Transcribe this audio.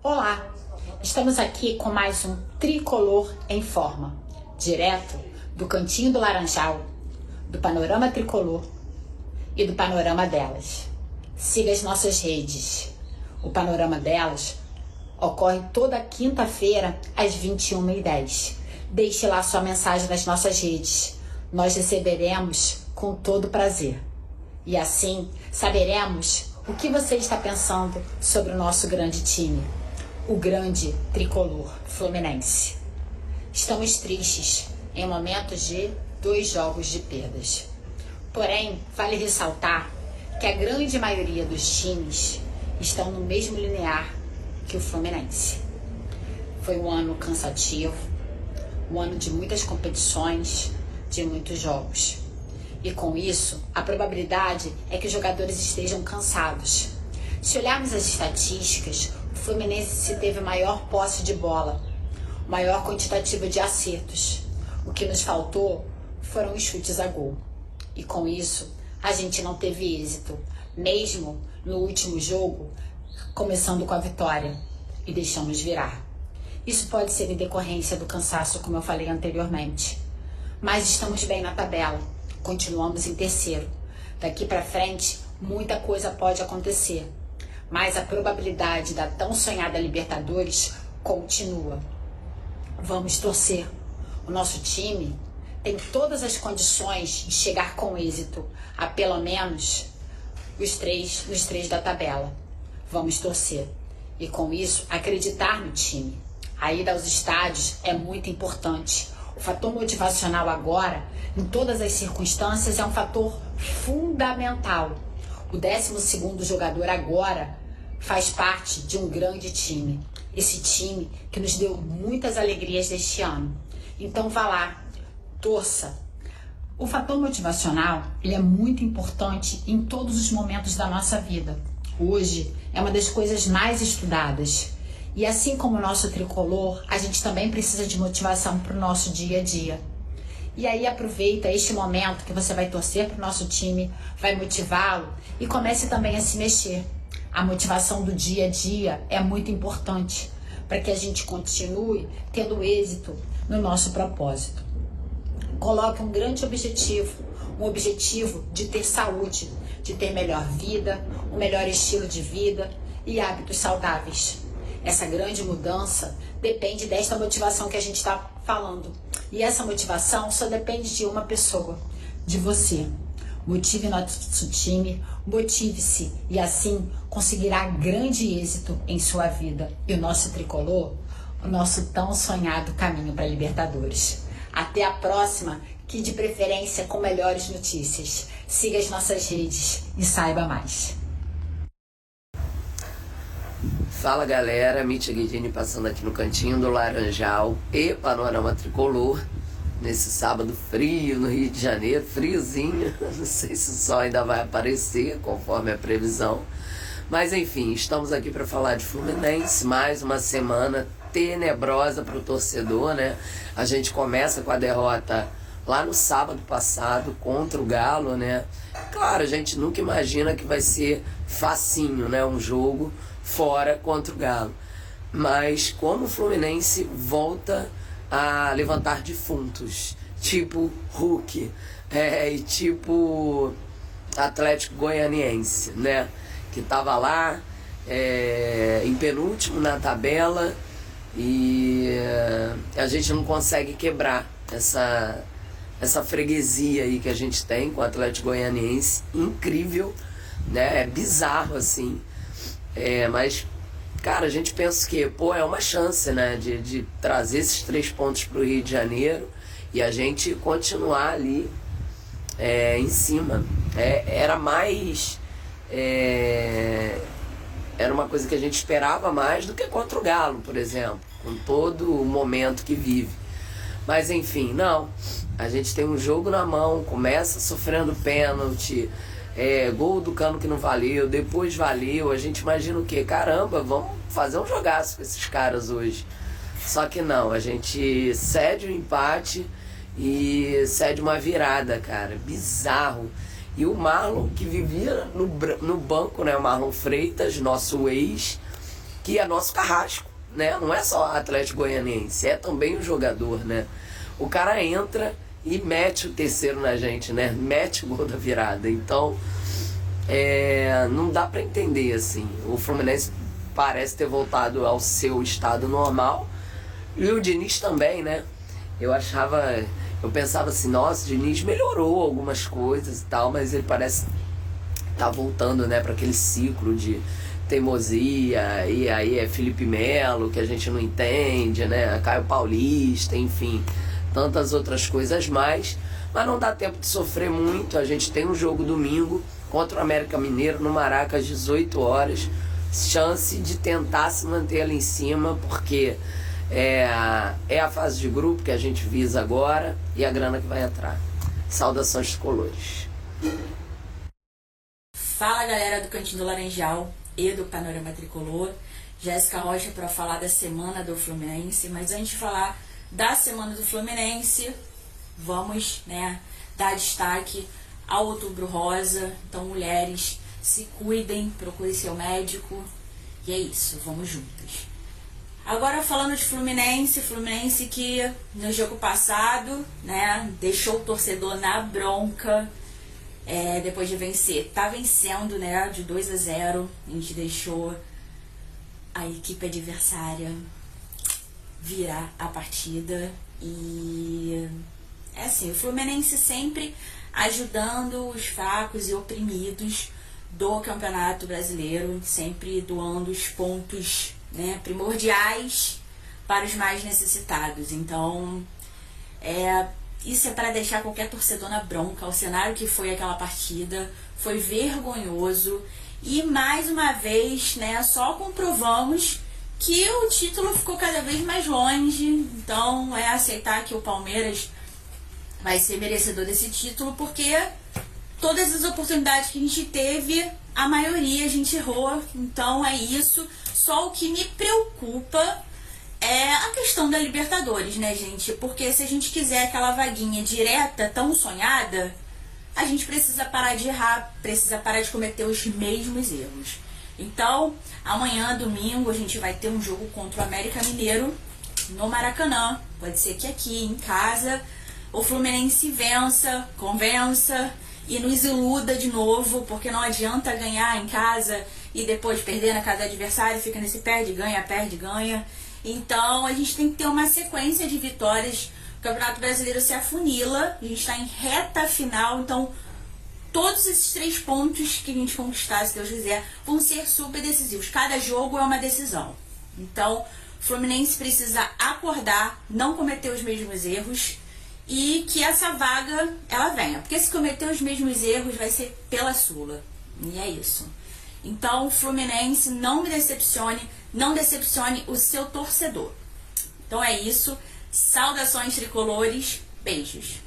Olá! Estamos aqui com mais um Tricolor em Forma, direto do Cantinho do Laranjal, do Panorama Tricolor e do Panorama Delas. Siga as nossas redes. O Panorama Delas ocorre toda quinta-feira às 21h10. Deixe lá sua mensagem nas nossas redes. Nós receberemos com todo prazer. E assim saberemos o que você está pensando sobre o nosso grande time o grande tricolor fluminense. Estamos tristes em momentos de dois jogos de perdas. Porém, vale ressaltar que a grande maioria dos times estão no mesmo linear que o Fluminense. Foi um ano cansativo, um ano de muitas competições, de muitos jogos. E com isso, a probabilidade é que os jogadores estejam cansados. Se olharmos as estatísticas, Fluminense teve maior posse de bola, maior quantitativa de acertos. O que nos faltou foram os chutes a gol. E com isso, a gente não teve êxito, mesmo no último jogo, começando com a vitória e deixamos virar. Isso pode ser em decorrência do cansaço, como eu falei anteriormente. Mas estamos bem na tabela, continuamos em terceiro. Daqui para frente, muita coisa pode acontecer mas a probabilidade da tão sonhada Libertadores continua. Vamos torcer. O nosso time tem todas as condições de chegar com êxito a pelo menos os três, os três da tabela. Vamos torcer. E com isso, acreditar no time. A ida aos estádios é muito importante. O fator motivacional agora, em todas as circunstâncias, é um fator fundamental. O 12 jogador agora faz parte de um grande time. Esse time que nos deu muitas alegrias deste ano. Então vá lá, torça. O fator motivacional ele é muito importante em todos os momentos da nossa vida. Hoje é uma das coisas mais estudadas. E assim como o nosso tricolor, a gente também precisa de motivação para o nosso dia a dia. E aí aproveita este momento que você vai torcer para o nosso time, vai motivá-lo e comece também a se mexer a motivação do dia a dia é muito importante para que a gente continue tendo êxito no nosso propósito. Coloque um grande objetivo, um objetivo de ter saúde, de ter melhor vida, um melhor estilo de vida e hábitos saudáveis. Essa grande mudança depende desta motivação que a gente está falando. E essa motivação só depende de uma pessoa, de você. Motive nosso time, motive-se e assim conseguirá grande êxito em sua vida e o nosso tricolor, o nosso tão sonhado caminho para Libertadores. Até a próxima, que de preferência com melhores notícias. Siga as nossas redes e saiba mais. Fala galera, Mítia Guidini passando aqui no cantinho do Laranjal e Panorama Tricolor nesse sábado frio no Rio de Janeiro, friozinho. Não sei se o sol ainda vai aparecer, conforme a previsão. Mas enfim, estamos aqui para falar de Fluminense, mais uma semana tenebrosa para o torcedor, né? A gente começa com a derrota lá no sábado passado contra o Galo, né? Claro, a gente nunca imagina que vai ser facinho, né? Um jogo fora contra o Galo. Mas como o Fluminense volta a levantar defuntos, tipo Hulk, é, e tipo Atlético Goianiense, né? Que tava lá é, em penúltimo na tabela e é, a gente não consegue quebrar essa, essa freguesia aí que a gente tem com o Atlético Goianiense, incrível, né? É bizarro assim. É, mas cara, a gente pensa que, pô, é uma chance, né, de, de trazer esses três pontos para o Rio de Janeiro e a gente continuar ali é, em cima. É, era mais. É, era uma coisa que a gente esperava mais do que contra o Galo, por exemplo, com todo o momento que vive. Mas enfim, não. A gente tem um jogo na mão, começa sofrendo pênalti, é, gol do Cano que não valeu, depois valeu. A gente imagina o quê? Caramba, vamos fazer um jogaço com esses caras hoje. Só que não, a gente cede o um empate e cede uma virada, cara. Bizarro. E o Marlon, que vivia no, no banco, né? O Marlon Freitas, nosso ex, que é nosso carrasco, né? Não é só Atlético Goianiense, é também o jogador, né? O cara entra e mete o terceiro na gente, né? Mete o gol da virada. Então, é, não dá para entender assim. O Fluminense parece ter voltado ao seu estado normal e o Diniz também, né? Eu achava, eu pensava assim, nossa, o Diniz melhorou algumas coisas e tal, mas ele parece tá voltando, né, para aquele ciclo de teimosia, e aí é Felipe Melo, que a gente não entende, né? Caio Paulista, enfim, tantas outras coisas mais. Mas não dá tempo de sofrer muito. A gente tem um jogo domingo contra o América Mineiro no Maraca às 18 horas. Chance de tentar se manter ali em cima, porque é, é a fase de grupo que a gente visa agora e a grana que vai entrar. Saudações tricolores. Fala galera do Cantinho do Laranjal e do Panorama Tricolor. Jéssica Rocha para falar da semana do Fluminense, mas antes de falar da semana do Fluminense, vamos, né, dar destaque ao Outubro Rosa. Então, mulheres, se cuidem, procure seu médico. E é isso, vamos juntas. Agora falando de Fluminense, Fluminense que no jogo passado, né, deixou o torcedor na bronca é, depois de vencer. Tá vencendo, né, de 2 a 0. A gente deixou a equipe adversária virar a partida e é assim, o Fluminense sempre ajudando os fracos e oprimidos do Campeonato Brasileiro, sempre doando os pontos né, primordiais para os mais necessitados. Então, é, isso é para deixar qualquer torcedor na bronca. O cenário que foi aquela partida foi vergonhoso e mais uma vez, né, só comprovamos que o título ficou cada vez mais longe. Então, é aceitar que o Palmeiras vai ser merecedor desse título porque todas as oportunidades que a gente teve, a maioria a gente errou. Então, é isso. Só o que me preocupa é a questão da Libertadores, né, gente? Porque se a gente quiser aquela vaguinha direta, tão sonhada, a gente precisa parar de errar, precisa parar de cometer os mesmos erros. Então, amanhã, domingo, a gente vai ter um jogo contra o América Mineiro no Maracanã. Pode ser que aqui em casa o Fluminense vença, convença e nos iluda de novo, porque não adianta ganhar em casa e depois perder na casa do adversário, fica nesse perde, ganha, perde, ganha. Então a gente tem que ter uma sequência de vitórias. O Campeonato Brasileiro se afunila, a gente está em reta final, então todos esses três pontos que a gente conquistar, se Deus quiser, vão ser super decisivos. Cada jogo é uma decisão. Então, o Fluminense precisa acordar, não cometer os mesmos erros e que essa vaga ela venha. Porque se cometer os mesmos erros vai ser pela Sula. E é isso. Então, o Fluminense não me decepcione, não decepcione o seu torcedor. Então é isso. Saudações tricolores. Beijos.